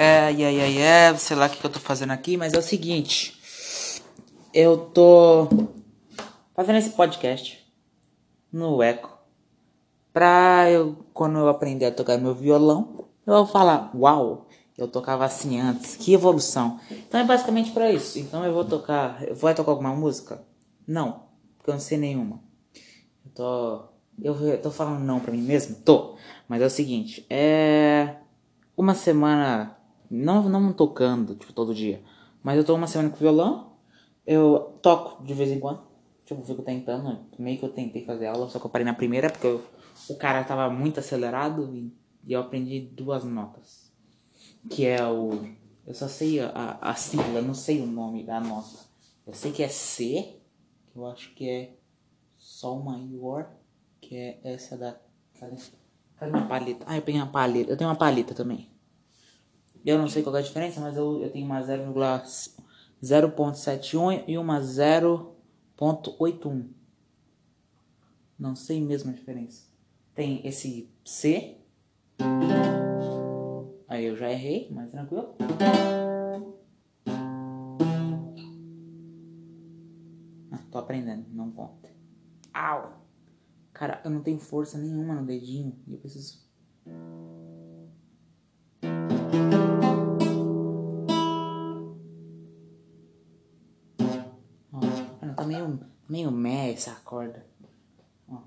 É, e aí, aí, é, sei lá o que, eu tô fazendo aqui, mas é o seguinte. Eu tô fazendo esse podcast no Eco. Pra eu, quando eu aprender a tocar meu violão, eu vou falar, uau, eu tocava assim antes, que evolução. Então é basicamente pra isso. Então eu vou tocar, eu vou tocar alguma música? Não, porque eu não sei nenhuma. Eu tô, eu, eu tô falando não pra mim mesmo? Tô. Mas é o seguinte, é uma semana não, não tocando, tipo, todo dia. Mas eu tô uma semana com violão. Eu toco de vez em quando. Tipo, fico tentando. Meio que eu tentei fazer aula, só que eu parei na primeira porque eu, o cara tava muito acelerado e, e, eu aprendi duas notas. Que é o. Eu só sei a, a sigla, não sei o nome da nota. Eu sei que é C, que eu acho que é Sol maior, que é essa da. Cadê? Cadê uma paleta? Ah, eu peguei uma paleta. Eu tenho uma paleta também. Eu não sei qual é a diferença, mas eu, eu tenho uma 0,0.71 e uma 0.81. Não sei mesmo a diferença. Tem esse C. Aí eu já errei, mas tranquilo. Ah, tô aprendendo, não conta. Au! Cara, eu não tenho força nenhuma no dedinho e eu preciso meio, mé essa corda. Ó.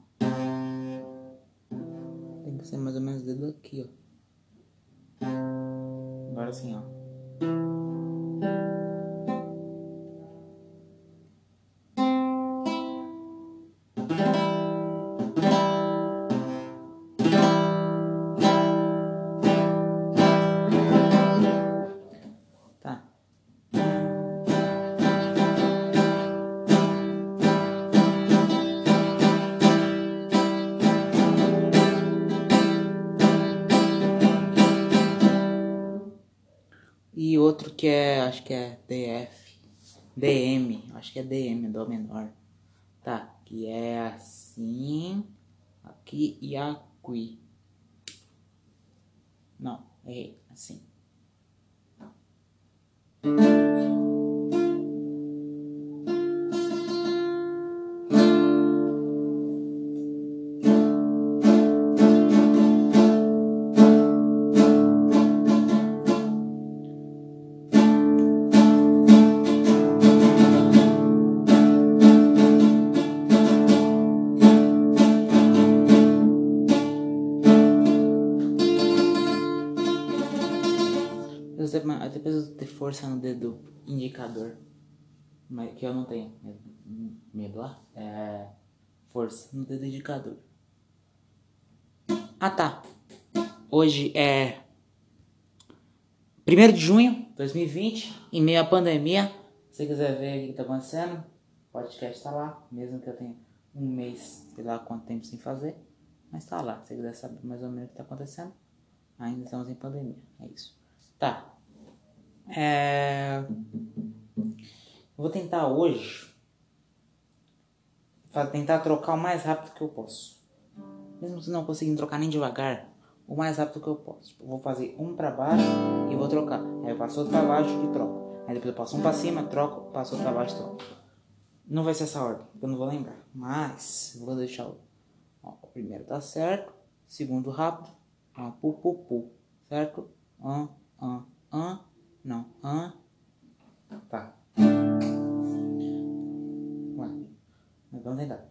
Tem que ser mais ou menos dedo aqui, ó. Agora sim, ó. Que é DF, DM, acho que é DM, Dó menor. Tá, que é assim, aqui e aqui. Não, errei, assim. Força no dedo indicador. Mas que eu não tenho medo lá. É força no dedo indicador. Ah tá. Hoje é 1 de junho de 2020, em meio à pandemia. Se você quiser ver o que tá acontecendo, o podcast tá lá, mesmo que eu tenha um mês, sei lá quanto tempo sem fazer. Mas tá lá, se você quiser saber mais ou menos o que tá acontecendo. Ainda estamos em pandemia, é isso. Tá, é... Vou tentar hoje tentar trocar o mais rápido que eu posso. Mesmo se não conseguir trocar nem devagar, o mais rápido que eu posso. Tipo, vou fazer um para baixo e vou trocar. Aí eu passo outro para baixo e troco. Aí depois eu passo um para cima, troco, passo outro para baixo e troco. Não vai ser essa ordem, eu não vou lembrar. Mas vou deixar o, ó, o primeiro tá certo, segundo rápido, ó, pu pu pu, certo? Um, um, um, não. Hã? Tá. Ué. Vamos tentar.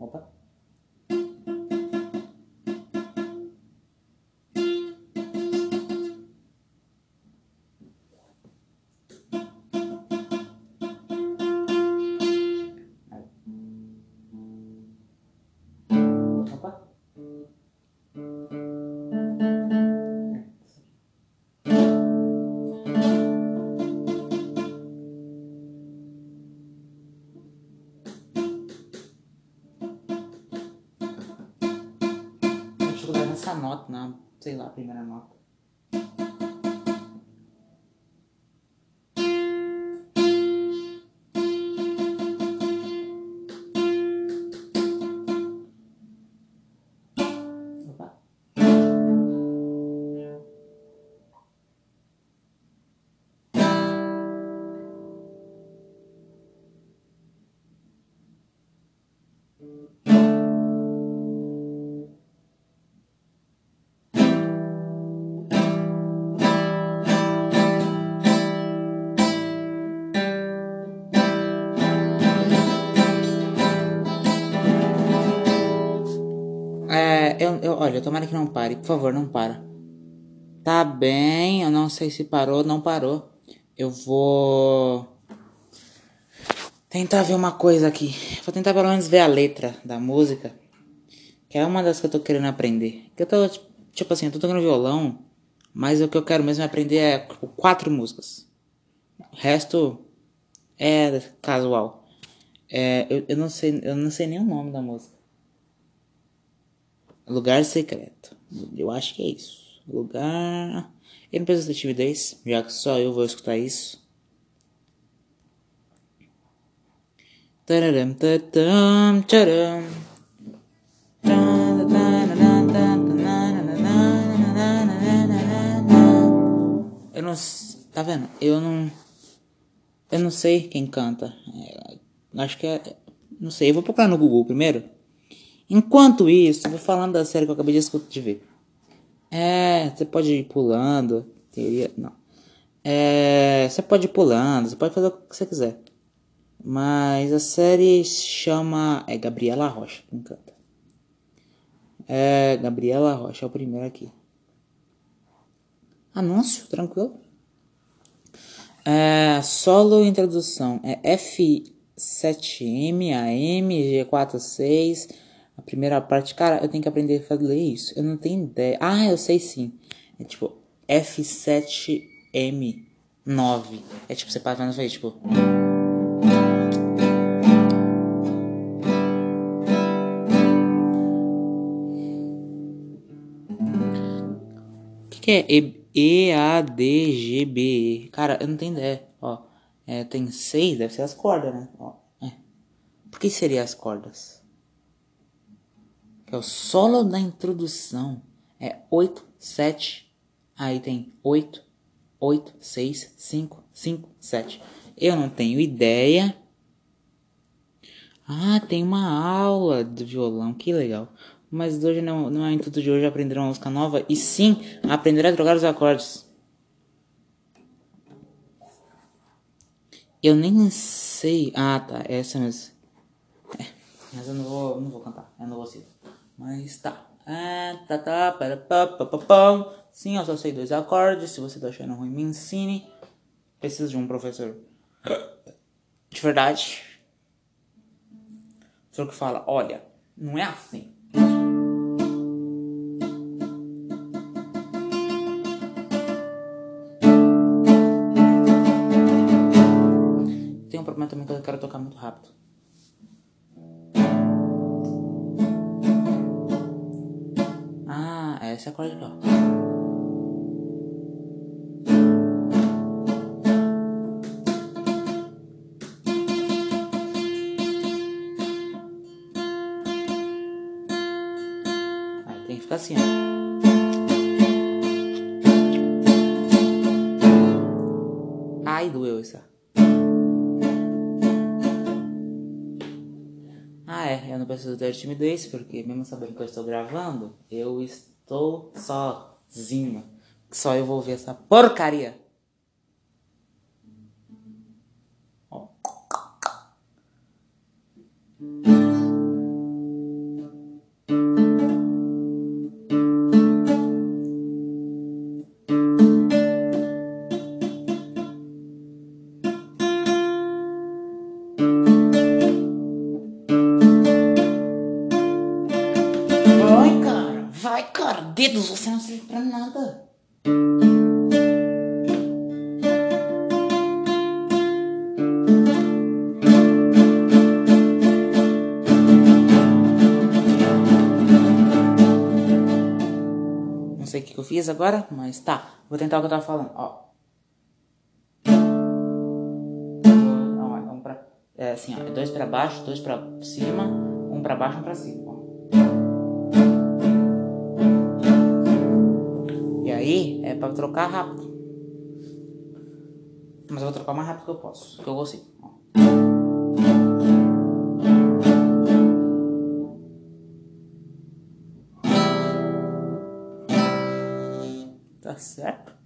Opa. essa sei lá, primeira nota. Eu, olha, tomara que não pare. Por favor, não para. Tá bem, eu não sei se parou, não parou. Eu vou tentar ver uma coisa aqui. Vou tentar pelo menos ver a letra da música. Que é uma das que eu tô querendo aprender. Que eu tô, tipo assim, eu tô tocando violão, mas o que eu quero mesmo aprender é quatro músicas. O resto é casual. É, eu, eu não sei, eu não sei nem o nome da música. Lugar secreto. Eu acho que é isso. Lugar. Eu não preciso ter timidez, já que só eu vou escutar isso. Tararam, tatam, tcharam. Eu não. Tá vendo? Eu não. Eu não sei quem canta. É, acho que é. Não sei. Eu vou procurar no Google primeiro. Enquanto isso, vou falando da série que eu acabei de de ver. É, você pode ir pulando. Teria. Não. É, você pode ir pulando, você pode fazer o que você quiser. Mas a série chama. É Gabriela Rocha quem canta. É Gabriela Rocha, é o primeiro aqui. Anúncio, tranquilo. É, solo introdução é F7M, AM, G46. A primeira parte, cara, eu tenho que aprender a fazer isso. Eu não tenho ideia. Ah, eu sei sim. É tipo F7M9. É tipo, você passa e faz tipo. O que, que é E-A-D-G-B-E? Cara, eu não tenho ideia. Ó, é, tem seis, deve ser as cordas, né? Ó, é. Por que seria as cordas? É o solo da introdução. É 8, 7, aí tem 8, 8, 6, 5, 5, 7. Eu não tenho ideia. Ah, tem uma aula de violão, que legal. Mas hoje não, não é o intuito de hoje aprender uma música nova, e sim aprender a trocar os acordes. Eu nem sei. Ah, tá, essa mesmo. É, mas eu não vou, não vou cantar, eu não vou citar. Mas tá. É, tá, tá, pá, pá, pá, pá. Sim, eu só sei dois acordes. Se você tá achando ruim, me ensine. Preciso de um professor. De verdade. Só que fala, olha, não é assim. Tem um problema também que esse acorde aqui, ó. Tem que ficar assim, ó. Ai, doeu isso. Ah, é, eu não preciso ter timidez, porque mesmo sabendo que eu estou gravando, eu estou Estou sozinho. Só eu vou ver essa porcaria. Tentar o que eu tava falando, ó. Pra, é assim, ó. Dois pra baixo, dois pra cima, um pra baixo, um pra cima. para trocar rápido. Mas eu vou trocar o mais rápido que eu posso, que eu consigo. Tá certo?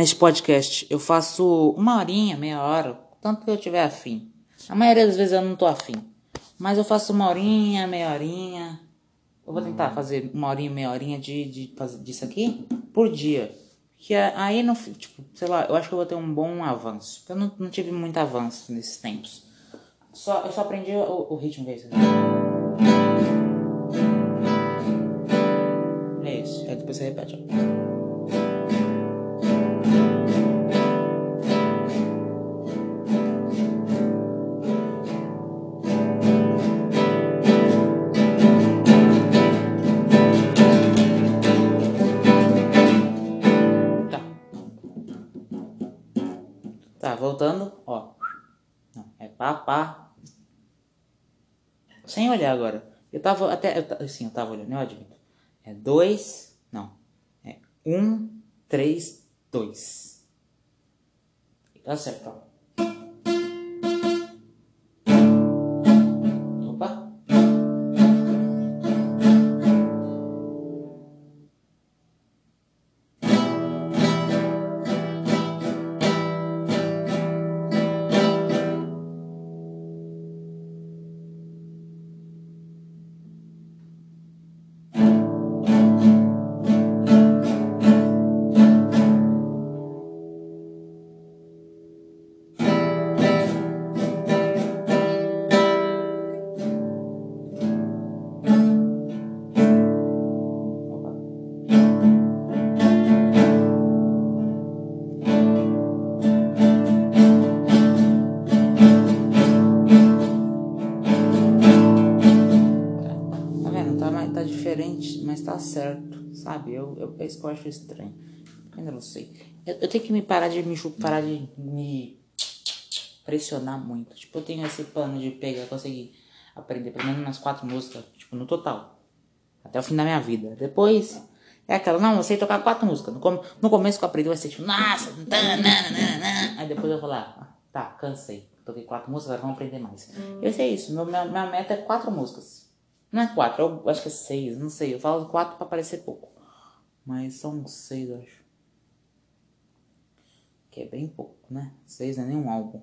Neste podcast eu faço uma horinha, meia hora, tanto que eu tiver afim. A maioria das vezes eu não tô afim. Mas eu faço uma horinha, meia horinha. Eu vou tentar fazer uma horinha, meia horinha de, de fazer disso aqui por dia. Que aí não, tipo, sei lá, eu acho que eu vou ter um bom avanço. Eu não, não tive muito avanço nesses tempos. Só, eu só aprendi o, o ritmo é isso. É isso. Aí depois você repete, ó. Sem olhar agora. Eu tava até. Eu, sim, eu tava olhando, eu admito. É dois. Não. É um, três, dois. Tá certo, ó. Sabe? Eu, eu, é isso que eu acho estranho. Ainda não sei. Eu, eu tenho que me parar de me parar de me pressionar muito. Tipo, eu tenho esse plano de pegar, conseguir aprender pelo menos umas quatro músicas, tipo, no total. Até o fim da minha vida. Depois, é aquela, não, eu sei tocar quatro músicas. No, com, no começo que eu aprendi vai ser tipo, nossa, aí depois eu vou lá, ah, tá, cansei. Toquei quatro músicas, agora vamos aprender mais. Hum. Eu sei isso, meu, minha, minha meta é quatro músicas. Não é quatro, eu acho que é seis, não sei. Eu falo quatro pra parecer pouco. Mas são seis, acho. Que é bem pouco, né? Seis é nenhum álbum.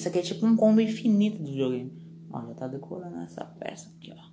Isso aqui é tipo um combo infinito do videogame. Ó, já tá decorando essa peça aqui, ó.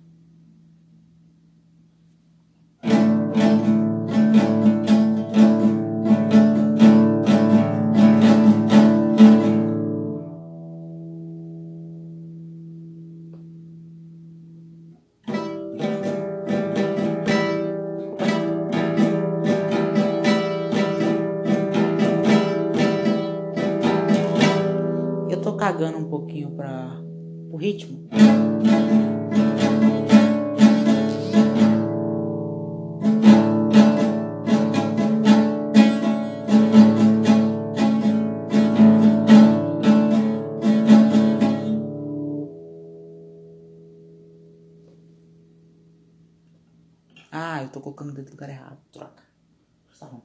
Ah, eu tô colocando o dedo no lugar errado. Troca. Tá bom.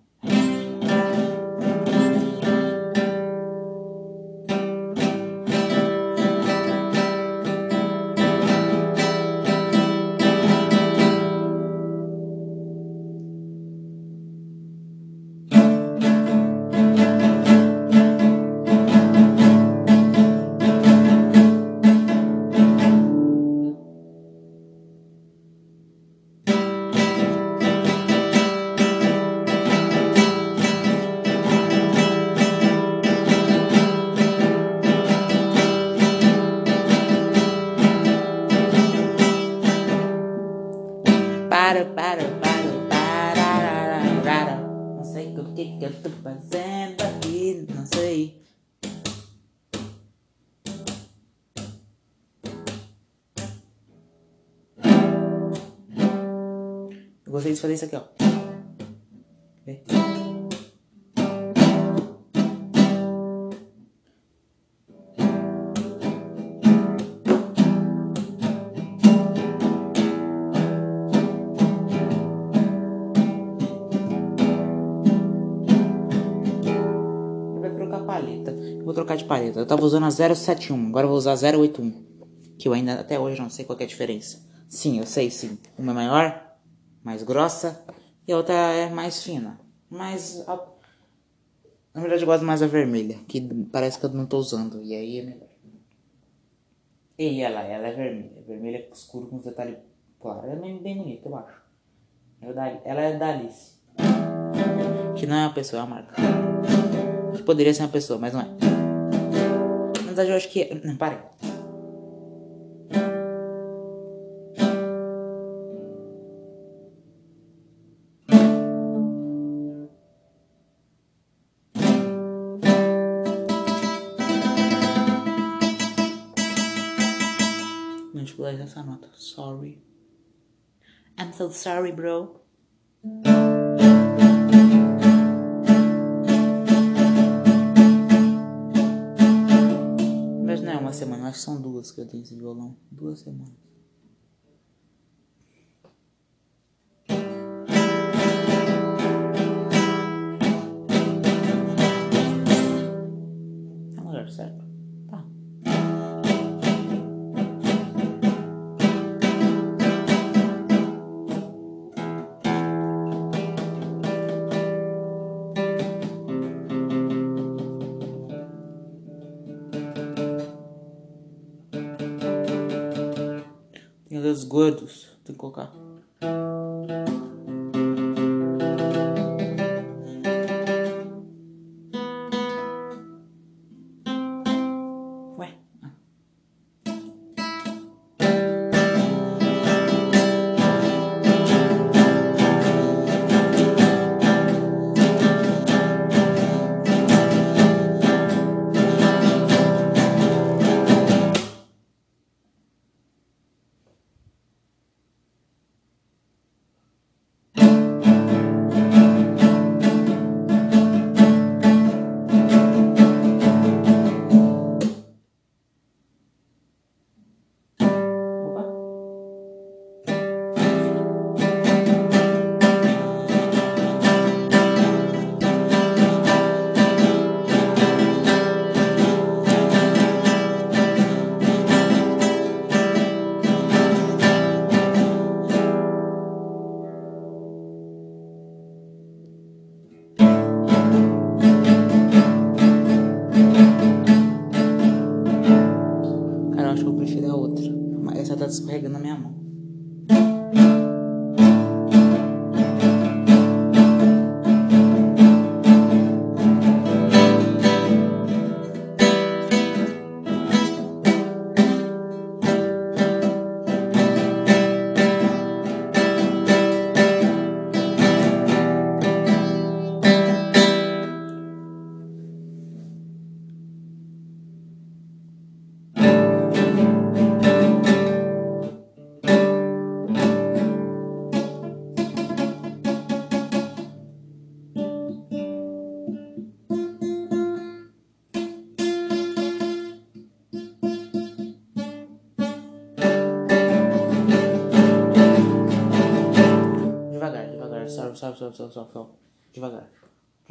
Fazer isso aqui, ó. Vê? Vou trocar de paleta. Eu tava usando a 071, agora eu vou usar a 081. Que eu ainda até hoje não sei qual é a diferença. Sim, eu sei sim. Uma é maior, mais grossa, e a outra é mais fina. Mas. a- Na verdade eu gosto mais da vermelha, que parece que eu não tô usando. E aí é melhor. E ela, ela é vermelha. Vermelha escuro com detalhe claro. É bem, bonita, eu acho. Ela é Ela é da Alice. Que não é uma pessoa, é uma marca. Poderia ser uma pessoa, mas não é. Na verdade, eu acho que. é- Não, para. Sorry, bro. Mas não é uma semana, acho que são duas que eu tenho esse violão. Duas semanas. Gordos. Tem que colocar.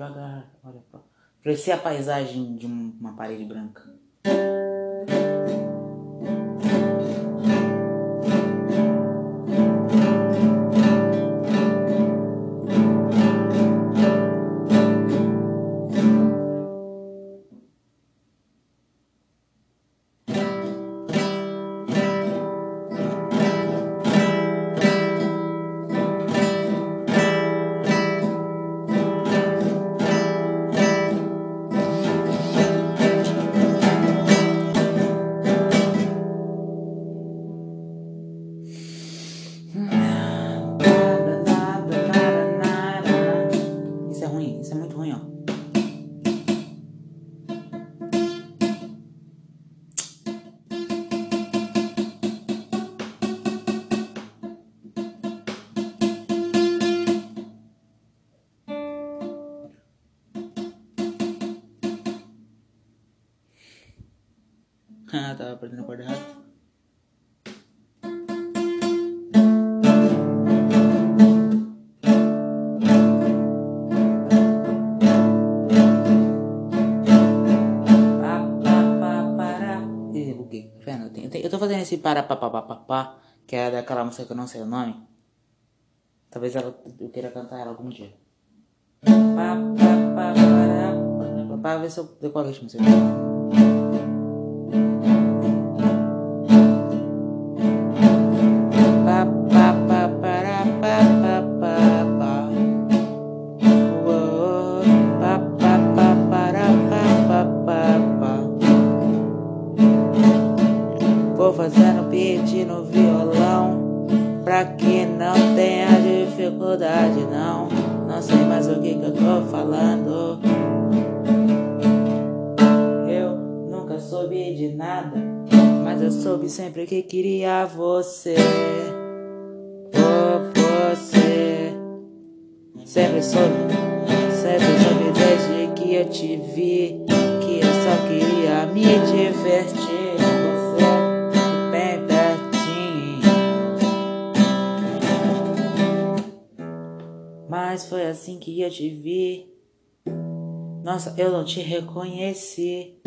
Devagar. Olha pra. A paisagem de um- uma parede branca. Pará. Ih, buguei. Tá vendo? Eu, tô fazendo esse para pá, pá, pá, pá, pá, que é daquela música que eu não sei o nome. Talvez ela, eu queira cantar ela algum dia. Pá, pá, pará, pá, pá, ver se eu decoro o ritmo. Soube sempre que queria você. Por você. Sempre soube, sempre soube desde que eu te vi Que eu só queria me divertir você bem pertinho. Mas foi assim que eu te vi. Nossa, eu não te reconheci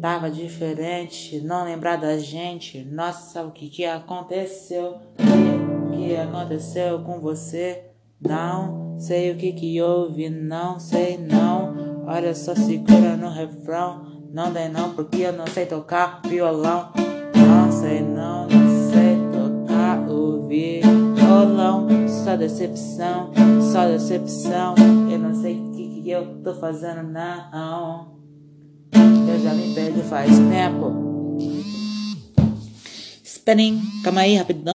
Tava diferente, não lembrar da gente. Nossa, o que que aconteceu? O que aconteceu com você? Não sei o que que houve, não sei não. Olha só, segura no refrão. Não dei não, porque eu não sei tocar violão. Não sei não, não sei tocar o violão. Só decepção, só decepção. Eu não sei o que que eu tô fazendo não eu já me perdi faz tempo. Esperem, calma aí, rapidão.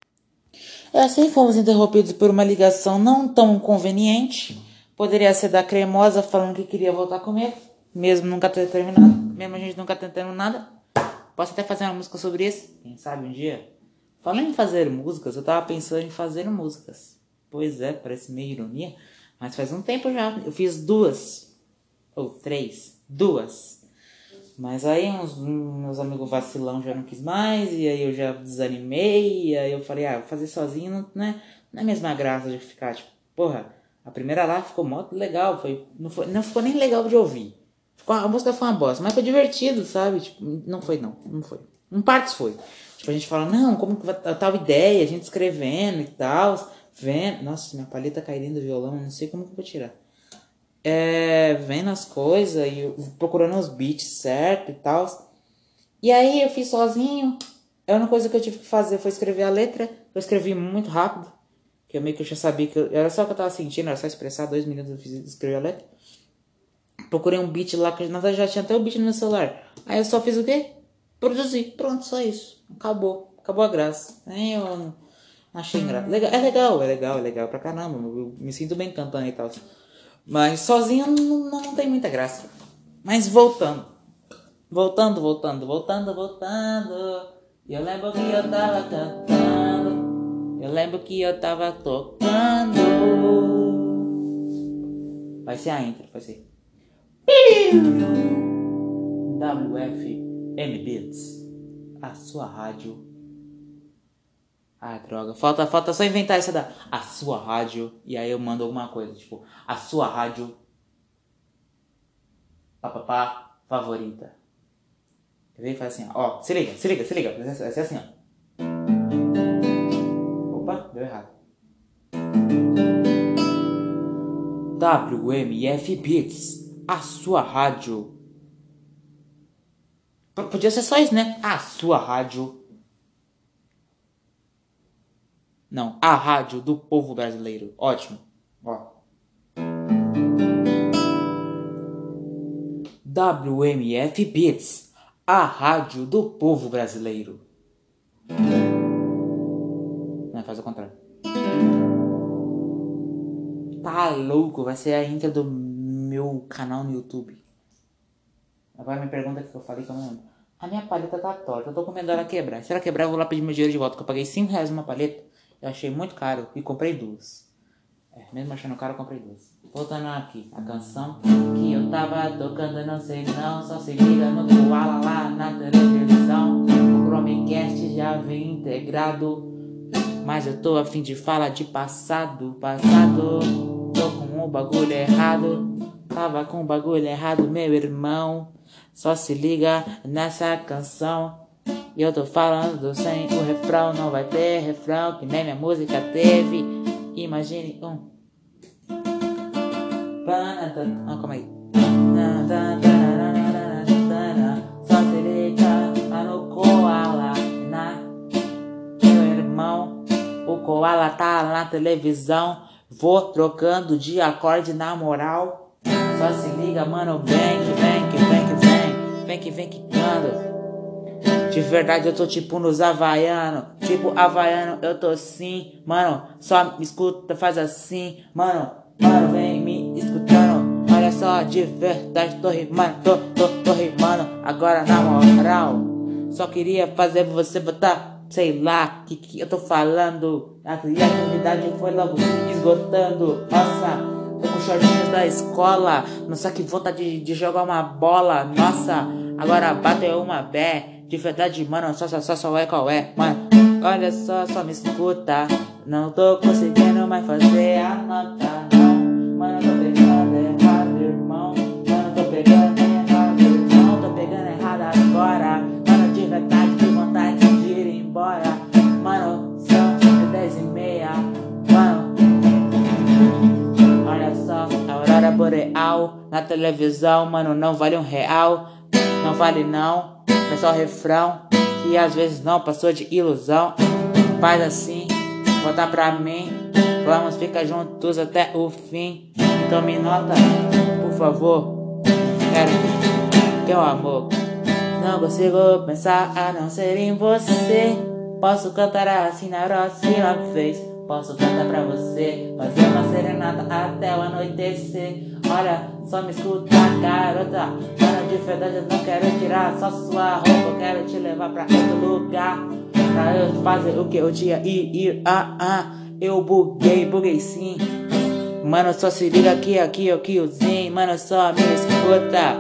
Assim fomos interrompidos por uma ligação não tão conveniente. Poderia ser da cremosa falando que queria voltar comigo, mesmo nunca ter terminado, mesmo a gente nunca tentando nada. Posso até fazer uma música sobre isso, quem sabe um dia. Falando em fazer músicas, eu tava pensando em fazer músicas. Pois é, parece meio ironia, mas faz um tempo já. Eu fiz duas, ou três, duas. Mas aí uns meus amigos vacilão já não quis mais, e aí eu já desanimei, e aí eu falei, ah, vou fazer sozinho não, não, é, não é a mesma graça de ficar, tipo, porra, a primeira lá ficou mó legal, foi, não, foi, não ficou nem legal de ouvir. Ficou, a música foi uma bosta, mas foi divertido, sabe? Tipo, não foi não, não foi. Em partes foi. Tipo, a gente fala, não, como que vai tal ideia, a gente escrevendo e tal, vendo. Nossa, minha paleta caiu dentro do violão, não sei como que eu vou tirar é, vendo as coisas e procurando os beats certo e tal. E aí eu fiz sozinho. A única coisa que eu tive que fazer foi escrever a letra. Eu escrevi muito rápido. Que eu meio que já sabia que eu, era só o que eu tava sentindo, era só expressar dois minutos eu fiz escrever a letra. Procurei um beat lá que nada já tinha até o beat no meu celular. Aí eu só fiz o quê? Produzi. Pronto, só isso. Acabou. Acabou a graça. Aí eu achei graça. Legal, é legal, é legal, é legal pra caramba. Eu me sinto bem cantando e tal. Mas sozinho não, não, tem muita graça. Mas voltando. Voltando, voltando, voltando, voltando. Eu lembro que eu tava cantando. Eu lembro que eu tava tocando. Vai ser a intro, vai ser. WFM Beats. A sua rádio. Ah, droga. Falta, falta só inventar essa da. A sua rádio. E aí eu mando alguma coisa. Tipo, a sua rádio. Papapá favorita. Quer ver? Faz assim, ó. ó. Se liga, se liga, se liga. Vai ser assim, ó. Opa, deu errado. WMF Beats. A sua rádio. Podia ser só isso, né? A sua rádio Não, a rádio do povo brasileiro. Ótimo. Ó. WMF Beats, a rádio do povo brasileiro. Não, faz o contrário. Tá louco, vai ser a intro do meu canal no YouTube. Agora me pergunta o que eu falei que eu não lembro. A minha paleta tá torta, eu tô com medo dela quebrar. Se ela quebrar, eu vou lá pedir meu dinheiro de volta, que eu paguei 5 reais numa paleta. Eu achei muito caro e comprei duas. É, mesmo achando caro, eu comprei duas. Voltando aqui, a canção que eu tava tocando, não sei não, só se liga no Koala lá na televisão. O Chromecast já vem integrado, mas eu tô afim de falar de passado, passado. Tô com o bagulho errado, tava com o bagulho errado, meu irmão. Só se liga nessa canção. E eu tô falando sem o refrão, não vai ter refrão, que nem minha música teve. Imagine um. Ah, calma aí. O koala tá na televisão. Vou trocando de acorde na moral. Só se liga, mano, vem que vem, que vem, que vem. Vem que vem que canta. De verdade eu tô tipo nos havaiano, tipo havaiano eu tô sim, mano, só me escuta, faz assim, mano, mano, vem me escutando, olha só, de verdade tô rimando, tô, tô, tô rimando, agora na moral, só queria fazer você botar, sei lá, que que eu tô falando, a criatividade foi logo esgotando, nossa, tô com shortinhos da escola, nossa que vontade de, de jogar uma bola, nossa, agora bateu uma bé. De verdade, mano, só, só, só, só é qual é, mano. Olha só, só me escuta. Não tô conseguindo mais fazer a nota, não. Mano, tô pegando errado, irmão. Mano, tô pegando errado, irmão. Tô pegando errado agora. Mano, de verdade, de vontade de ir embora. Mano, são dez e meia. Mano, olha só, a aurora boreal na televisão, mano, não vale um real. Não vale não é só refrão que às vezes não passou de ilusão. Faz assim, volta pra mim. Vamos ficar juntos até o fim. Então me nota, por favor. Quero teu amor. Não consigo pensar a não ser em você. Posso cantar assim na próxima vez. Posso cantar pra você, fazer uma serenata até o anoitecer. Olha, só me escuta, garota. Para de verdade, eu não quero tirar só sua roupa. Eu quero te levar pra outro lugar. Pra eu fazer o que eu tinha ir, ir, ah, ah. Eu buguei, buguei sim. Mano, só se liga aqui, aqui, aqui, o zinho. Mano, só me escuta.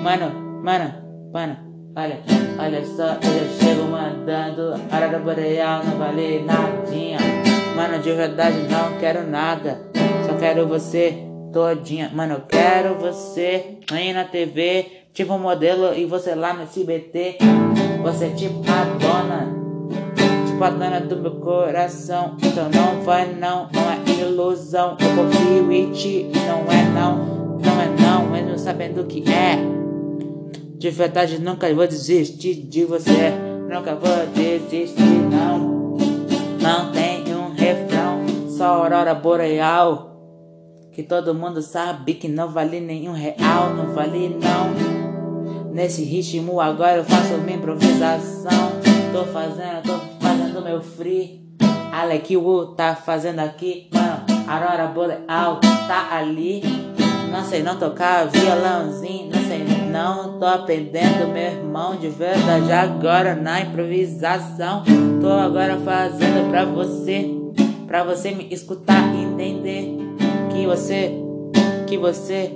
Mano, mano, mano. Olha, olha só, eu chego mandando Aurora boreal não vale nadinha Mano, de verdade não quero nada. Só quero você todinha. Mano, eu quero você aí na TV Tipo modelo e você lá no SBT Você é tipo a dona Tipo a dona do meu coração. Então não vai não, não é ilusão. Eu confio em ti, não é não Não é não, mesmo sabendo que é. De verdade, nunca vou desistir de você. Nunca vou desistir, não. Não tem aurora boreal. Que todo mundo sabe que não vale nenhum real, não vale não. Nesse ritmo agora eu faço minha improvisação. Tô fazendo, tô fazendo meu free. Alec Wu tá fazendo aqui, mano. Aurora boreal tá ali. Não sei não tocar violãozinho, não sei não tô aprendendo, meu irmão, de verdade agora na improvisação. Tô agora fazendo pra você, pra você me escutar e entender que você, que você,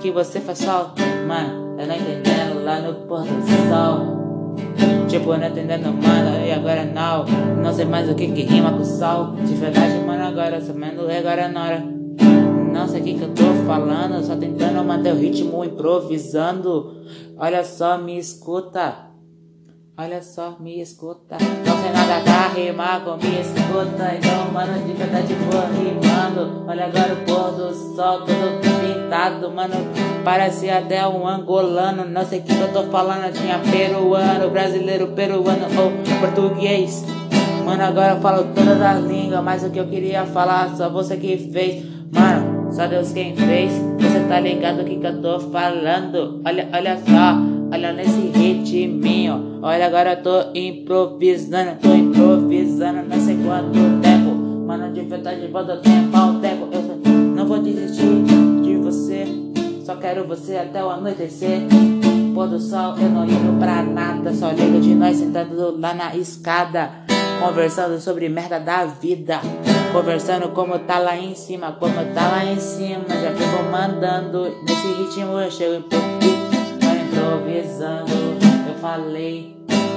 que você faz sol. Mano, eu não entendendo lá no pôr do sol. Tipo, não entendendo, mano, e agora não. Não sei mais o que que rima com sol. De verdade, mano, agora sou menos agora na hora. Não sei o que que eu tô falando, só tentando manter o ritmo improvisando. Olha só, me escuta. Olha só, me escuta. Não sei nada pra rimar com me escuta. Então, mano, de verdade vou rimando. Olha agora o pôr do sol, todo pintado, mano. Parece até um angolano. Não sei o que eu tô falando. Tinha peruano, brasileiro, peruano ou português. Mano, agora eu falo todas as línguas. Mas o que eu queria falar, só você que fez. Mano, só Deus quem fez. Você tá ligado o que, que eu tô falando? Olha, olha só. Olha nesse ritminho. Olha, agora eu tô improvisando. Tô improvisando, não sei quanto tempo. Mano, de verdade, bota tempo ao tempo. Eu não vou desistir de você. Só quero você até o anoitecer. Pôr do sol, eu não ligo pra nada. Só ligo de nós sentado lá na escada. Conversando sobre merda da vida. Conversando como tá lá em cima. Como tá lá em cima. Já fico mandando. Nesse ritmo eu chego improvisando improvisando. Eu falei,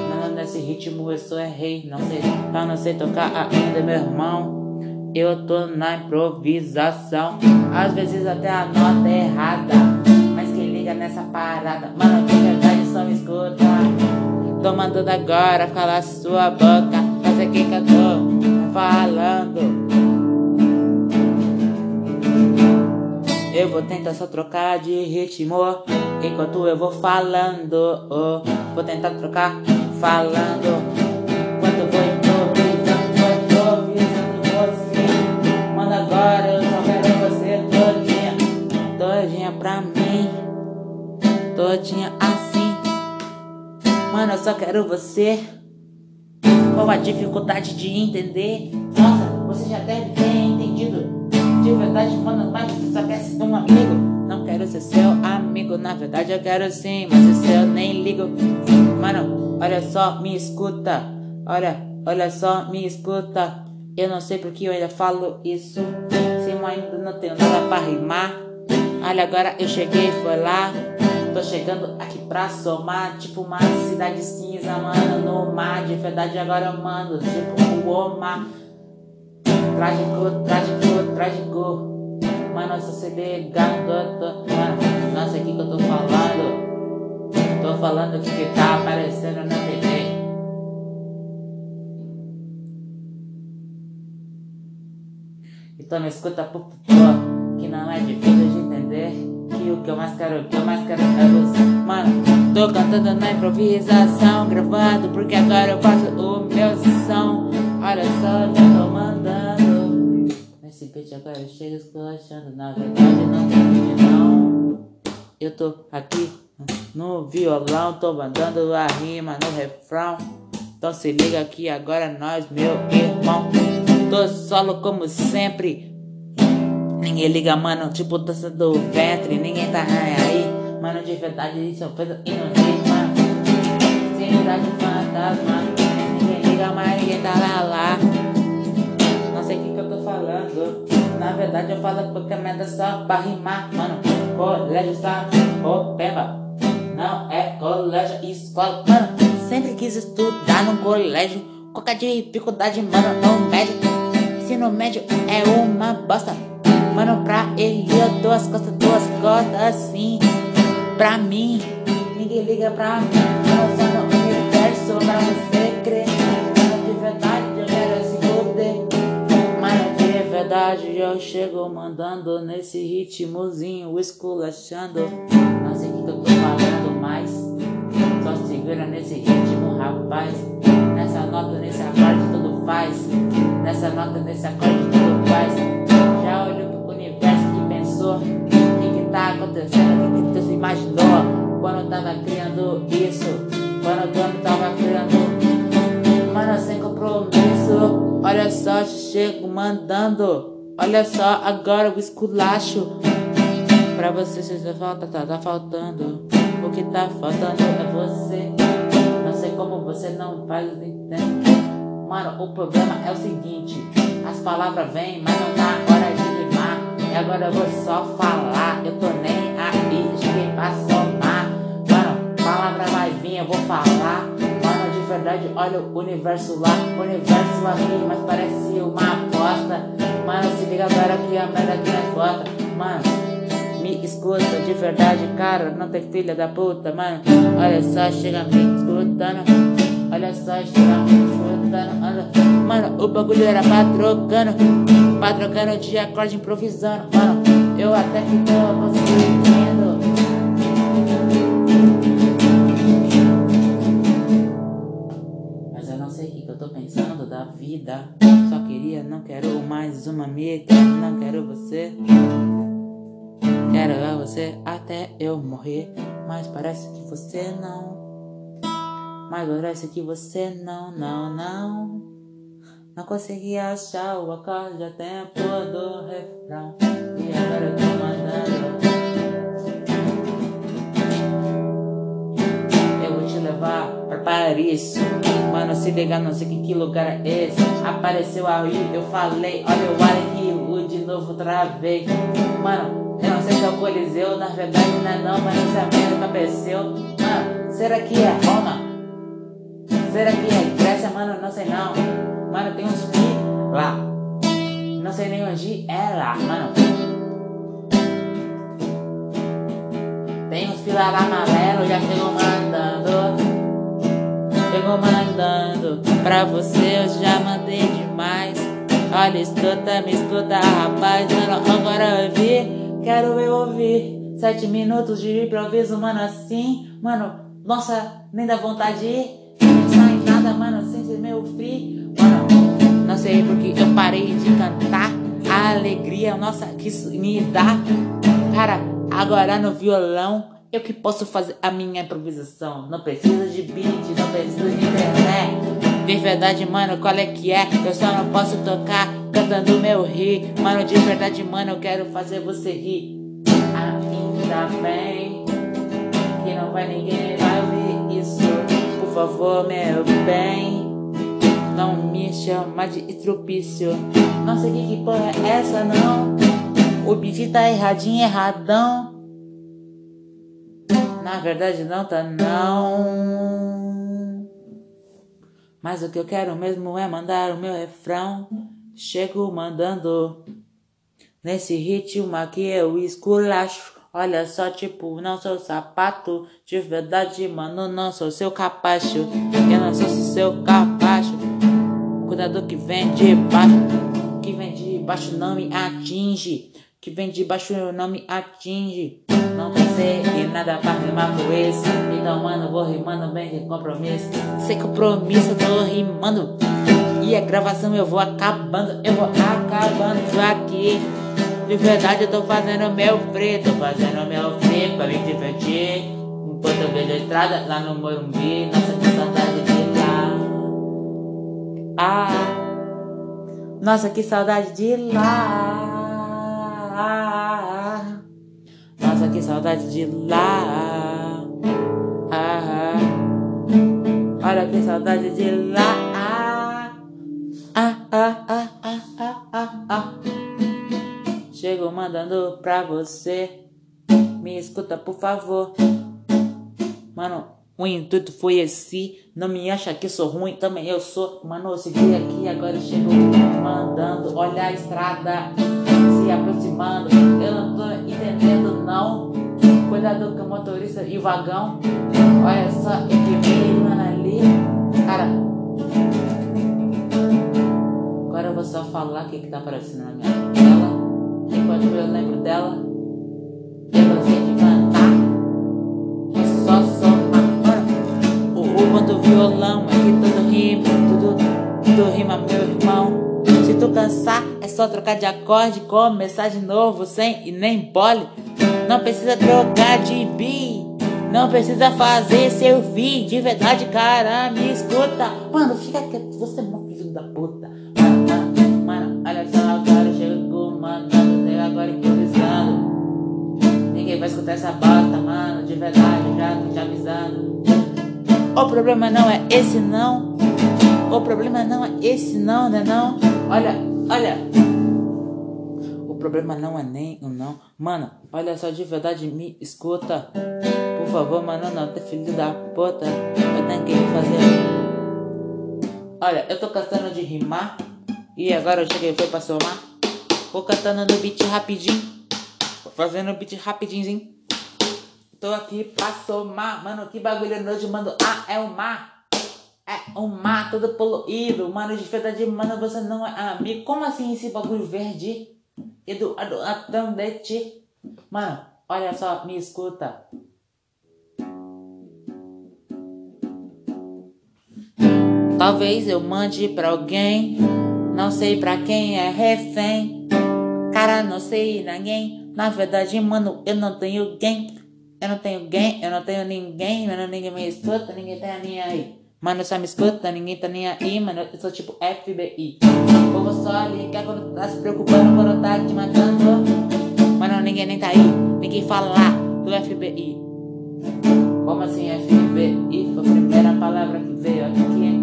não nesse ritmo eu sou errei. Não sei, eu não sei tocar ainda, meu irmão. Eu tô na improvisação. Às vezes até a nota é errada. Mas quem liga nessa parada, mano, de verdade só me escuta. Tô mandando agora, cala sua boca. Fazer o que eu tô falando. Eu vou tentar só trocar de ritmo enquanto eu vou falando. Oh, vou tentar trocar falando. Enquanto eu vou improvisando, improvisando você. Manda agora, eu só quero você todinha, todinha pra mim, todinha assim. Mano, eu só quero você. Qual a dificuldade de entender? Nossa, você já deve ter entendido de verdade, mano, mas você só quer ser um amigo. Não quero ser seu amigo, na verdade eu quero sim, mas esse eu nem ligo. Mano, olha só, me escuta. Olha, olha só, me escuta. Eu não sei porque eu ainda falo isso. Se eu ainda não tenho nada pra rimar. Olha, agora eu cheguei, foi lá. Tô chegando aqui pra somar, tipo uma cidade cinza, mano, no mar. De verdade agora eu mando, tipo o Omar. Trágico, trágico, trágico. Se você ligar, tô, mano, nossa, o que eu tô falando? Tô falando que que tá aparecendo na TV. Então me escuta, por favor, que não é difícil de entender. Que o que eu mais quero, o que eu mais quero é você. Mano, tô cantando na improvisação, gravando, porque agora eu faço o meu som. Olha só, já tô mandando. Esse beat agora chega esculachando, na verdade não tem não. Eu tô aqui no violão, tô mandando a rima no refrão. Então se liga aqui agora nós, meu irmão. Tô solo como sempre. Ninguém liga, mano, tipo dança do ventre. Ninguém tá aí, mano, de verdade isso é coisa inusita, mano. Cidade fantasma. Mas ninguém tá lá, lá sei o que, que eu tô falando. Na verdade eu falo qualquer merda só pra rimar, mano. Colégio ô peba. Não é colégio, escola, mano. Sempre quis estudar no colégio. Qualquer dificuldade, mano, no médio. Ensino médio é uma bosta. Mano, pra ele eu dou as costas, duas costas assim. Pra mim, ninguém liga pra mim. Eu sou no universo pra você eu chego mandando nesse ritmozinho, esculachando. Não sei o que eu tô falando mais. Só segura nesse ritmo, rapaz. Nessa nota, nesse acorde, tudo faz. Nessa nota, nesse acorde, tudo faz. Já olhou pro universo e pensou: o que que tá acontecendo? O que que tu imaginou? Quando eu tava criando isso, quando eu tava criando, mano, sem compromisso. Olha só, chego mandando. Olha só, agora o esculacho. Pra você, se você falta, tá, tá faltando. O que tá faltando é você. Não sei como você não faz entender. Mano, o problema é o seguinte: as palavras vêm, mas não dá hora de rimar. E agora eu vou só falar. Eu tô nem aí, cheguei pra somar. Mano, palavra vai vir, eu vou falar. verdade, olha o universo lá, o universo aqui, mas parece uma aposta. Mano, se liga agora que a merda aqui é foda. Mano, me escuta de verdade, cara, não tem filha da puta, mano. Olha só, chega me escutando. Olha só, chega me escutando. Olha. Mano, o bagulho era pra trocando, pra trocando de acorde improvisando. Mano, eu até que tô conseguindo. Mas eu não sei o que eu tô pensando da vida. Só queria, não quero mais uma amiga, não quero você. Quero você até eu morrer. Mas parece que você não. Mas parece que você não, não, não. Não consegui achar o acorde a tempo do refrão. E agora eu tô mandando. Eu vou te levar Paris. Mano, se ligar, não sei que, que lugar é esse. Apareceu aí, eu falei. Olha o Hollywood de novo outra vez. Mano, eu não sei se é o Coliseu. Na verdade, não é não, mas essa merda apareceu. Mano, será que é Roma? Será que é Grécia, mano? Não sei não. Mano, tem uns pi lá. Não sei nem onde é lá, mano. Tem uns pila lá amarelo, já chegou mandando. Chegou mandando. Pra você eu já mandei demais. Olha, escuta, me escuta, rapaz. Mano, agora eu vi, quero eu ouvir. Sete minutos de improviso, mano, assim. Mano, nossa, nem dá vontade de ir nada, mano, sem ser meu free. Mano, não sei porque eu parei de cantar. A alegria, nossa, que isso me dá. Cara, agora no violão, eu que posso fazer a minha improvisação. Não precisa de beat, não precisa de internet. De verdade, mano, qual é que é? Eu só não posso tocar cantando meu ri. Mano, de verdade, mano, eu quero fazer você rir. Ainda bem que não vai ninguém vai ouvir isso favor, meu bem. Não me chama de estrupício. Não sei que, que porra é essa, não. O beat tá erradinho, erradão. Na verdade, não tá, não. Mas o que eu quero mesmo é mandar o meu refrão. Chego mandando. Nesse ritmo aqui eu esculacho. Olha só, tipo, não sou sapato de verdade, mano, não sou seu capacho. Eu não sou seu capacho. Cuidado que vem de baixo, que vem de baixo não me atinge. Que vem de baixo não me atinge. Não pensei em nada pra rimar com esse. Então, mano, vou rimando bem de compromisso. Sem compromisso, eu tô rimando. E a gravação eu vou acabando, eu vou acabando aqui. De verdade eu tô fazendo meu free, tô fazendo meu free pra me divertir. Enquanto eu vejo a estrada lá no Morumbi, nossa que saudade de lá. Ah, nossa que saudade de lá. Nossa que saudade de lá. Ah, olha que saudade de lá. Ah, ah, ah, ah, ah, ah, ah. Chego mandando pra você. Me escuta, por favor. Mano, o intuito foi esse. Não me acha que sou ruim, também eu sou. Mano, eu segui aqui, agora eu chego mandando. Olha a estrada se aproximando. Eu não tô entendendo, não. Cuidado com motorista e o vagão. Olha só, equipe, mano, ali. Cara. Agora eu vou só falar o que, que tá aparecendo na minha tela enquanto eu lembro dela. Eu gostei de cantar. É só somar. O rumo do violão é que tudo rima, tudo, tudo rima, meu irmão. Se tu cansar, é só trocar de acorde, começar de novo, sem e nem pole. Não precisa trocar de bi. Não precisa fazer seu vídeo de verdade, cara, me escuta. Mano, fica quieto, você é um filho da puta. Mano, olha só, agora chegou, mano agora improvisando. Ninguém vai escutar essa bosta, mano. De verdade, já tô te avisando. O problema não é esse não. O problema não é esse não, né não? Olha, olha. O problema não é nem o não. Mano, olha só, de verdade, me escuta. Por favor, mano, não, tá filho da puta. Eu tenho que fazer olha, eu tô cantando de rimar. E agora eu cheguei, foi pra somar. Vou cantando no beat rapidinho. Vou fazendo o beat rapidinho. Tô aqui pra somar. Mano, que bagulho nojo, mano. Ah, é o mar. É um mar todo poluído. Mano, de verdade, mano, você não é amigo. Como assim esse bagulho verde? Eduardo Atandete. Mano, olha só, me escuta. Talvez eu mande pra alguém, não sei pra quem é refém. Cara, não sei ninguém. Na verdade, mano, eu não tenho quem. Eu não tenho quem, eu não tenho ninguém, mano, ninguém me escuta, ninguém tá nem aí. Mano, só me escuta, ninguém tá nem aí, mano, eu sou tipo FBI. Povo só liga quando tá se preocupando, quando tá te matando. Mano, ninguém nem tá aí, ninguém fala do FBI. Como assim FBI? Foi a primeira palavra que veio aqui.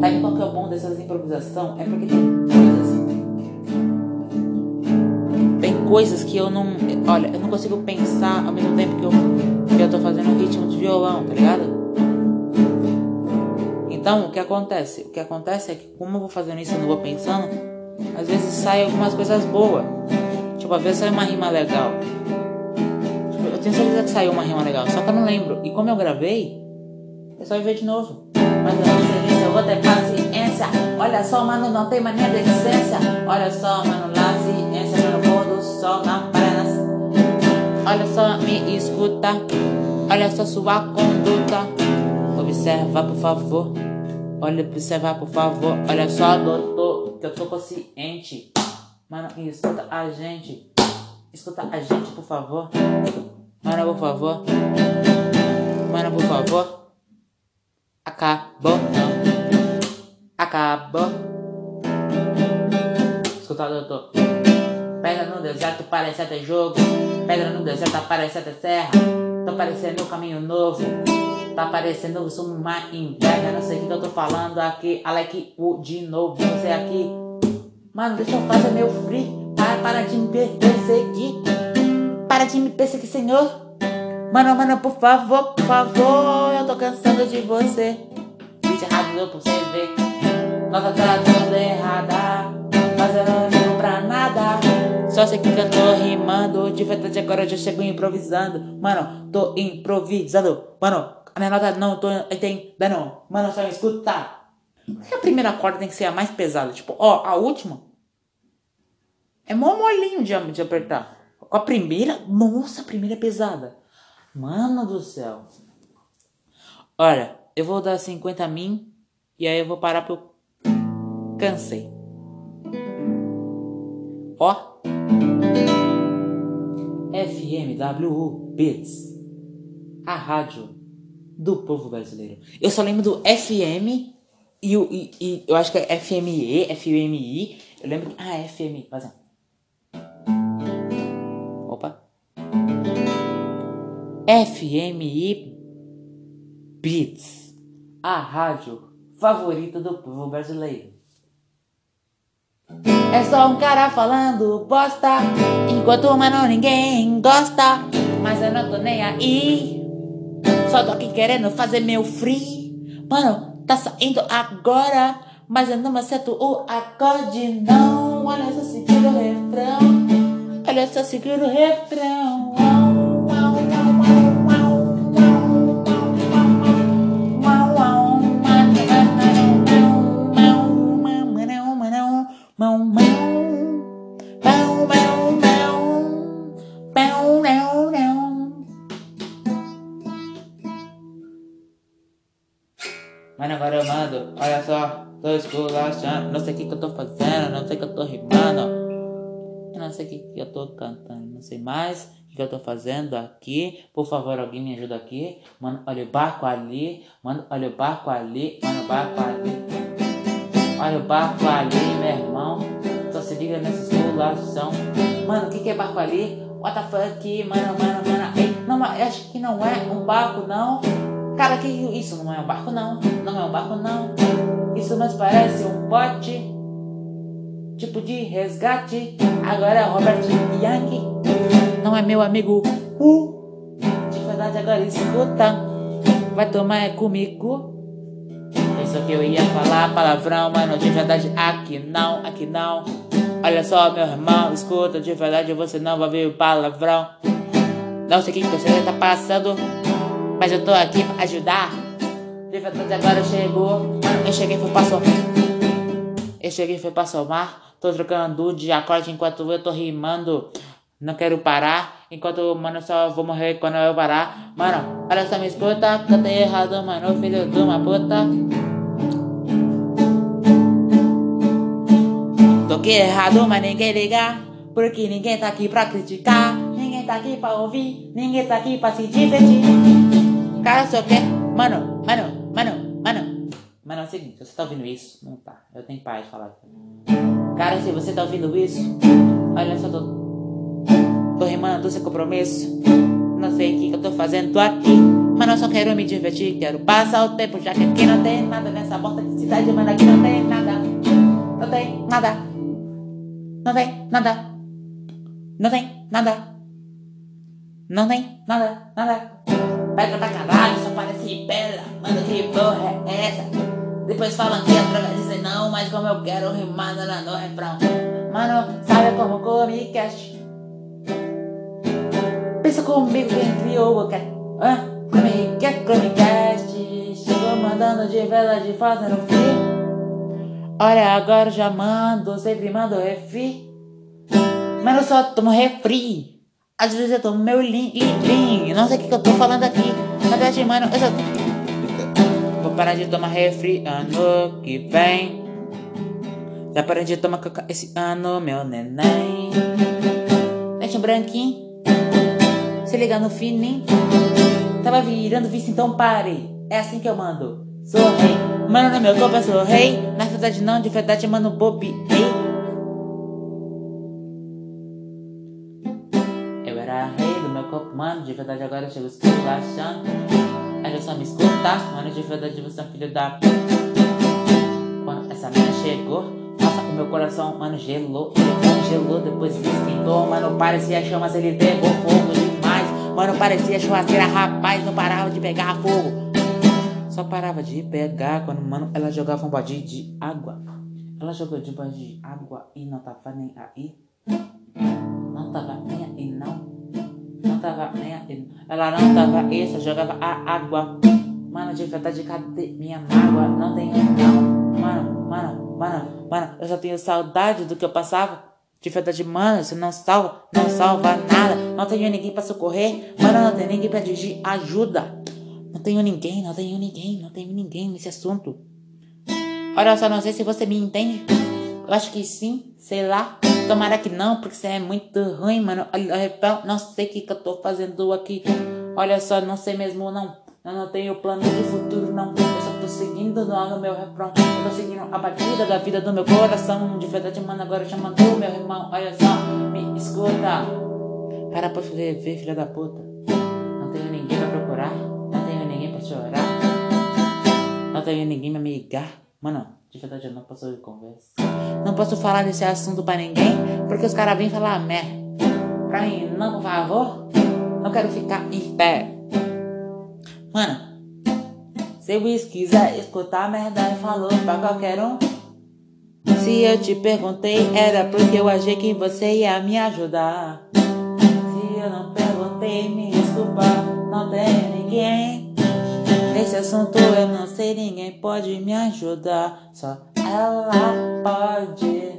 Sabe qual que é o bom dessas improvisações? É porque tem coisas. Tem coisas que eu não. Olha, eu não consigo pensar ao mesmo tempo que eu, que eu tô fazendo ritmo de violão, tá ligado? Então, o que acontece? O que acontece é que, como eu vou fazendo isso e não vou pensando, às vezes sai algumas coisas boas. Tipo, às vezes sai uma rima legal. Tipo, eu tenho certeza que saiu uma rima legal, só que eu não lembro. E como eu gravei, é só ver de novo. Mas eu não sei se eu vou ter paciência. Olha só, mano, não tem mania de essência. Olha só, mano, lá ciência no pôr do sol na praia. Olha só, me escuta. Olha só sua conduta. Observa, por favor. Olha, observa, por favor. Olha só, doutor, que eu tô consciente. Mano, escuta a gente. Escuta a gente, por favor. Mano, por favor. Mano, por favor. Acabou, não. Acabou. Escuta, doutor. Pedra no deserto parece até jogo. Pedra no deserto parece até serra. Tô parecendo um caminho novo. Tá parecendo uma inveja. Não sei o que eu tô falando aqui. Alec U de novo. Você aqui. Mano, deixa eu fazer meu free. Para, para de me perseguir. Para de me perseguir, senhor. Mano, mano, por favor, por favor, eu tô cansando de você. Vídeo errado pra você ver. Nossa tela toda errada, mas eu não pra nada. Só sei que eu tô rimando, de verdade agora eu já chego improvisando. Mano, tô improvisando. Mano, a minha nota não tô entendendo. Mano, só me escuta. Por que a primeira corda tem que ser a mais pesada? Tipo, ó, a última é mó molinho de, de apertar. A primeira, nossa, a primeira é pesada. Mano do céu. Olha, eu vou dar 50 a mim e aí eu vou parar eu cansei. Ó. FMWU Beats. A rádio do povo brasileiro. Eu só lembro do FM e, o, e, e eu acho que é FME, FMI. Eu lembro que. Ah, FM. Fazendo. Opa. FMI Beats, a rádio favorita do povo brasileiro. É só um cara falando bosta, enquanto mano ninguém gosta, mas eu não tô nem aí. Só tô aqui querendo fazer meu free. Mano, tá saindo agora, mas eu não acerto o acorde não. Olha só seguir o refrão, olha só seguir o refrão. Olha só, tô esculachando, não sei o que, que eu tô fazendo, não sei o que eu tô rimando, eu não sei o que, que eu tô cantando, não sei mais o que eu tô fazendo aqui, por favor, alguém me ajuda aqui, mano, olha o barco ali, mano, olha o barco ali, mano, o barco ali. Olha o barco ali, meu irmão. Só se liga nessa esculação. Mano, o que, que é barco ali? What the fuck, mano, mano, mano. Ei, não, mas acho que não é um barco, não. Cara, que isso não é um barco, não. Não é um barco, não. Isso mais parece um bote. Tipo de resgate. Agora é Robert Yankee. Não é meu amigo. Uh. De verdade, agora escuta. Vai tomar é comigo. Pensou que eu ia falar palavrão, mano, de verdade aqui não, aqui não. Olha só, meu irmão, escuta, de verdade você não vai ver palavrão. Não sei o que você tá passando, mas eu tô aqui pra ajudar. Verdade agora chegou, eu cheguei foi pra somar. Eu cheguei foi pra somar. Tô trocando de acorde enquanto eu tô rimando. Não quero parar, enquanto, mano, só vou morrer quando eu parar. Mano, olha só, me escuta, cantei errado, mano, filho de uma puta. Toquei errado, mas ninguém liga. Porque ninguém tá aqui pra criticar. Ninguém tá aqui pra ouvir. Ninguém tá aqui pra se divertir. Cara, só quer. Mano, mano, mano, mano. Mano, é o seguinte, você tá ouvindo isso? Não tá. Eu tenho paz de falar. Cara, se você tá ouvindo isso, olha só, tô. Tô rimando sem compromisso. Não sei o que, que eu tô fazendo aqui. Mano, eu só quero me divertir. Quero passar o tempo, já que aqui não tem nada nessa porta de cidade, mano. Aqui não tem nada. Não tem nada. Não tem nada. Não tem nada. Não tem nada, nada. Pega pra caralho, só parece bela. Mano, que porra é essa? Depois falam que é droga, dizem não, mas como eu quero rimar no, no refrão. Mano, sabe como come cash? Pensa comigo quem criou o cat. Hã? Come cat, cast. Chegou mandando de vela de fazendo frio. Olha, agora já mando, sempre mando refri. Mas só tomo refri. Às vezes eu tomo meu litrinho. Não sei o que, que eu tô falando aqui. Na verdade, mano, eu só. Vou parar de tomar refri ano que vem. Já parei de tomar coca esse ano, meu neném. Deixa um branquinho. Se liga no fininho. Tava virando vice, então pare. É assim que eu mando. Sou rei. Mano, no meu corpo eu sou rei. Na verdade não, de verdade, mano, bobi. Rei. Mano. De verdade agora eu chego esculachando. Olha só me escutar. Mano, de verdade você é um filho da. Quando essa mina chegou, nossa, o meu coração, mano, gelou. Ele congelou, depois esquentou. Mano, parecia chamas, ele derrubou fogo demais. Mano, parecia churrasqueira, rapaz, não parava de pegar fogo. Só parava de pegar quando, mano, ela jogava um balde de água. Ela jogou de balde de água e não tava nem aí. Não tava nem. Tava aí. Ela não tava aí, só jogava a água. Mano, de verdade, cadê minha mágoa? Não tenho, não. Mano, mano, mano, mano, eu só tenho saudade do que eu passava. De verdade, mano, você não salva, não salva nada. Não tenho ninguém pra socorrer. Mano, não tem ninguém pra dirigir ajuda. Não tenho ninguém, não tenho ninguém, não tenho ninguém nesse assunto. Olha só, não sei se você me entende. Eu acho que sim, sei lá. Tomara que não, porque você é muito ruim, mano. Não sei o que, que eu tô fazendo aqui. Olha só, não sei mesmo não. Eu não tenho plano de futuro, não. Eu só tô seguindo no, meu refrão. Eu tô seguindo a batida da vida do meu coração. De verdade, mano, agora chamando meu irmão. Olha só, me escuta. Para pra ver, filha da puta. Não tenho ninguém pra procurar. Não tenho ninguém pra chorar. Não tenho ninguém pra me ligar. Mano, de verdade, eu não posso ouvir conversa. Não posso falar desse assunto pra ninguém. Porque os caras vêm falar merda. Pra mim, não, por favor. Não quero ficar em pé. Mano, se eu quiser escutar merda, falou pra qualquer um. Se eu te perguntei, era porque eu achei que você ia me ajudar. Se eu não perguntei, me desculpa, não tem ninguém. Nesse assunto eu não sei, ninguém pode me ajudar. Só ela pode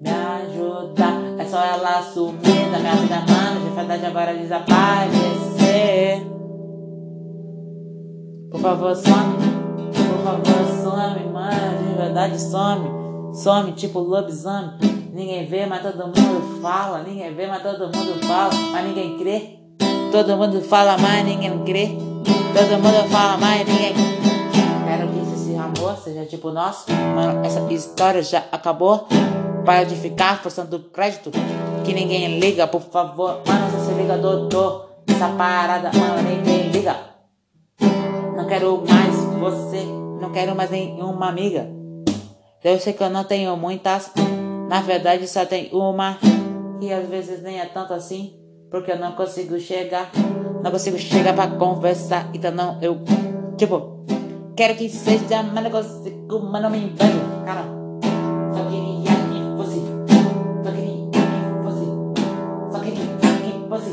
me ajudar. É só ela sumir da minha vida, mano. De verdade, agora desaparecer. Por favor, some. Por favor, some, mano. De verdade, some. Some, tipo lobisomem. Ninguém vê, mas todo mundo fala. Ninguém vê, mas todo mundo fala. Mas ninguém crê. Todo mundo fala, mas ninguém crê. Todo mundo fala, mas ninguém Quero que esse amor seja tipo nosso. Mano, essa história já acabou. Para de ficar forçando crédito. Que ninguém liga, por favor. Mano, você se liga, doutor. Essa parada, mano, ninguém liga. Não quero mais você, não quero mais nenhuma amiga. Eu sei que eu não tenho muitas, na verdade só tem uma. E às vezes nem é tanto assim, porque eu não consigo chegar. Não consigo chegar pra conversar, então não, eu. Tipo, quero que seja, mano, consigo, mano, me invejo. Cara, só queria que fosse. Só queria que fosse. Só queria que fosse.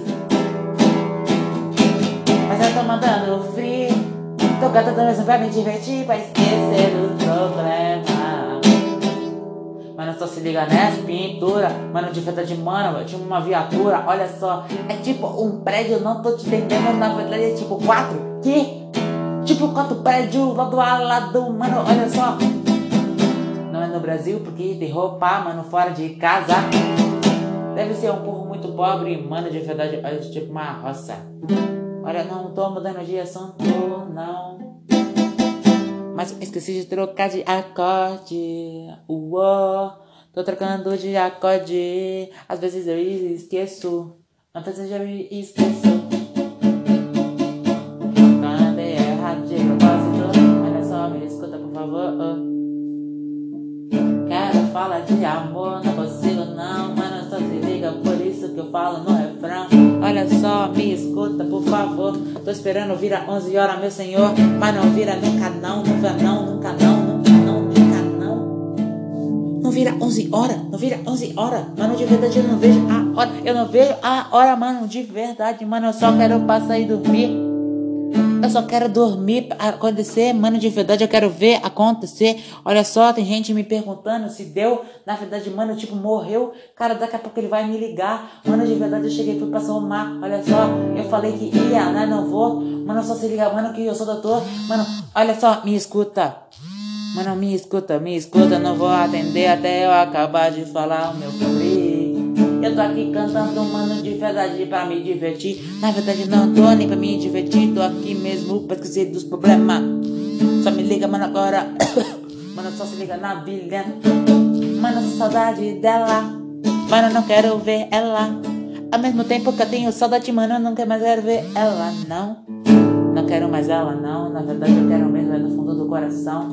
Mas eu tô mandando free. Tô cantando mesmo pra me divertir, pra esquecer do problema. Só se liga nessa pintura. Mano, de verdade, mano, eu tinha uma viatura. Olha só, é tipo um prédio, não tô te entendendo. Na verdade, é tipo quatro. Que? Tipo quatro prédios lado a lado, mano, olha só. Não é no Brasil porque tem roupa, mano, fora de casa. Deve ser um povo muito pobre, mano, de verdade, olha, tipo uma roça. Olha, não tô mudando de assunto, não. Mas esqueci de trocar de acorde. Uou, tô trocando de acorde. Às vezes eu esqueço. Vezes eu já me esqueço. Cantei errado de propósito. Olha só, me escuta por favor. Quero falar de amor, não consigo não, mano, só se liga, por isso que eu falo no refrão. Olha só, me escuta, por favor. Tô esperando vira 11 horas, meu senhor, mas não vira nunca não, nunca não, nunca. Não vira 11 horas, não vira 11 horas, mano, de verdade eu não vejo a hora, eu não vejo a hora, mano, de verdade, mano, eu só quero passar e dormir. Eu só quero dormir acontecer, mano, de verdade eu quero ver acontecer. Olha só, tem gente me perguntando se deu. Na verdade, mano, tipo, morreu. Cara, daqui a pouco ele vai me ligar. Mano, de verdade eu cheguei fui pra somar. Olha só, eu falei que ia, né? Não vou. Mano, só se liga, mano, que eu sou doutor. Mano, olha só, me escuta. Mano, me escuta, me escuta. Não vou atender até eu acabar de falar o meu sobre. Eu tô aqui cantando, mano, de verdade pra me divertir. Na verdade, não tô nem pra me divertir. Tô aqui mesmo pra esquecer dos problemas. Só me liga, mano, agora. mano, só se liga na vilha. Mano, saudade dela. Mano, não quero ver ela. Ao mesmo tempo que eu tenho saudade, mano, eu não quero mais ver ela, não. Não quero mais ela, não. Na verdade, eu quero mesmo, é do fundo do coração.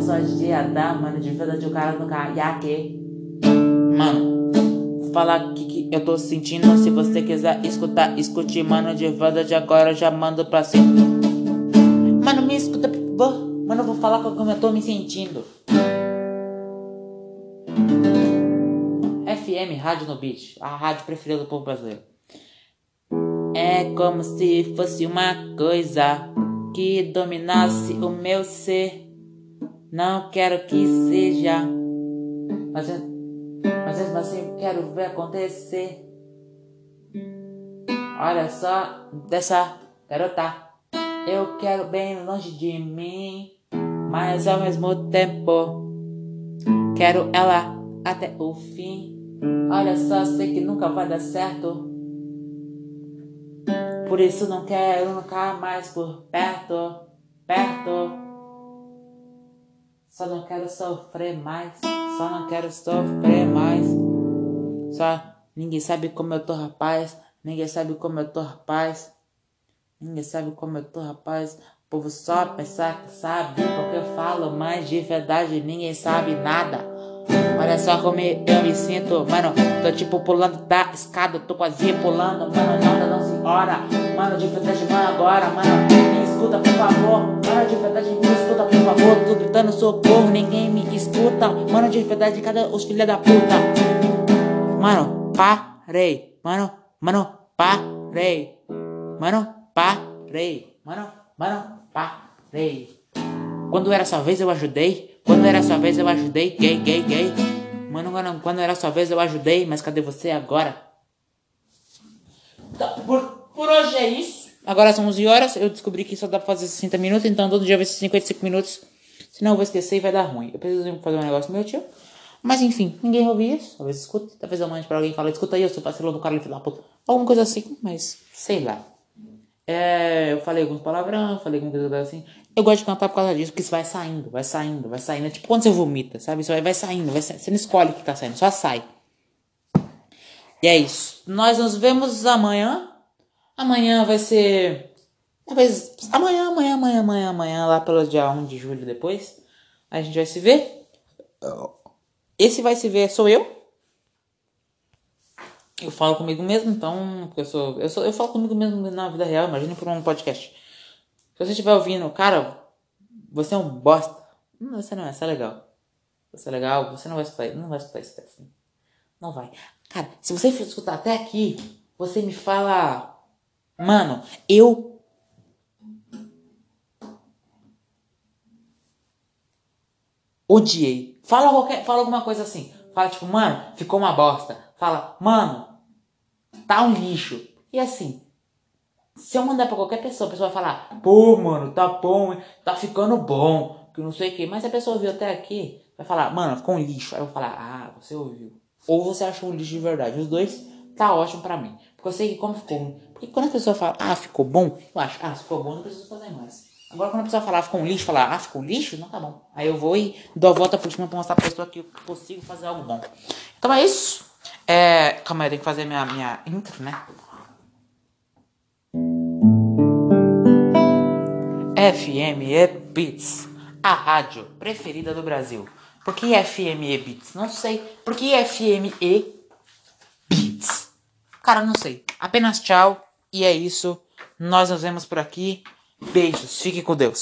Só, dia da, mano, de verdade, o cara no caiaque. Mano falar o que, que eu tô sentindo. Se você quiser escutar, escute, mano. De verdade, agora eu já mando pra cima. Mano, me escuta, por favor. Mano, eu vou falar como eu tô me sentindo. FM, Rádio no Beat, a rádio preferida do povo brasileiro. É como se fosse uma coisa que dominasse o meu ser. Não quero que seja. Mas, mas mesmo assim quero ver acontecer. Olha só dessa garota. Eu quero bem longe de mim, mas ao mesmo tempo quero ela até o fim. Olha só, sei que nunca vai dar certo. Por isso não quero nunca mais por perto, perto. Só não quero sofrer mais, só não quero sofrer mais. Só ninguém sabe como eu tô, rapaz. Ninguém sabe como eu tô, rapaz. Ninguém sabe como eu tô, rapaz. O povo só pensar que sabe, porque eu falo mais de verdade, ninguém sabe nada. Olha só como eu me sinto, mano. Tô tipo pulando da escada, tô quase pulando, mano. Nada não se ora, mano. De verdade, mano, agora, mano. Escuta, por favor, mano. De verdade, me escuta, por favor. Tô gritando socorro, ninguém me escuta, mano. De verdade, cadê os filha da puta? Mano, parei, mano, mano, parei, mano, parei, mano, mano, parei. Quando era sua vez eu ajudei. Quando era sua vez eu ajudei. Gay, gay, gay. Mano, quando, quando era sua vez eu ajudei. Mas cadê você agora? Então, por, por hoje é isso. Agora são 11 horas. Eu descobri que só dá pra fazer 60 minutos. Então todo dia vai ser 55 minutos. Senão eu vou esquecer e vai dar ruim. Eu preciso fazer um negócio meu tio. Mas enfim, ninguém ouve isso. Talvez escute. Talvez eu mande pra alguém e fale, escuta aí, eu sou parceiro do cara, filho da puta. Alguma coisa assim, mas sei lá. É, eu falei alguns palavrão, falei alguma coisa assim. Eu gosto de cantar por causa disso, porque isso vai saindo, vai saindo, vai saindo. É tipo quando você vomita, sabe? Isso vai, vai saindo, vai saindo. Você não escolhe o que tá saindo, só sai. E é isso. Nós nos vemos amanhã. Amanhã vai ser. Talvez. Amanhã, amanhã, amanhã, amanhã, amanhã, lá pelo dia 1 de julho depois. A gente vai se ver. Esse vai se ver sou eu. Eu falo comigo mesmo, então. Eu sou. Eu, sou, eu falo comigo mesmo na vida real, imagina por um podcast. Se você estiver ouvindo, cara, Você é um bosta. Não, você não é, você é legal. Você é legal, você não vai escutar, não vai escutar isso, Stephanie. Não vai. Cara, se você escutar até aqui, você me fala. Mano, eu. Odiei. Fala, qualquer, fala alguma coisa assim. Fala tipo, mano, ficou uma bosta. Fala, mano, tá um lixo. E assim, se eu mandar pra qualquer pessoa, a pessoa vai falar, pô, mano, tá bom, tá ficando bom, que não sei o que. Mas se a pessoa ouviu até aqui, vai falar, mano, ficou um lixo. Aí eu vou falar, ah, você ouviu. Ou você achou um lixo de verdade. Os dois tá ótimo pra mim. Porque eu sei que como ficou Porque quando a pessoa fala, ah, ficou bom, eu acho, ah, ficou bom, não preciso fazer mais. Agora quando a pessoa falar, ficou um lixo, falar, ah, ficou um lixo, não tá bom. Aí eu vou e dou a volta por cima pra mostrar pra pessoa que eu consigo fazer algo bom. Então é isso. É, calma aí, eu tenho que fazer minha, minha intro, né? FME Beats, a rádio preferida do Brasil. Por que FME Beats? Não sei. Por que FME Beats? Cara, não sei. Apenas tchau e é isso. Nós nos vemos por aqui. Beijos. Fique com Deus.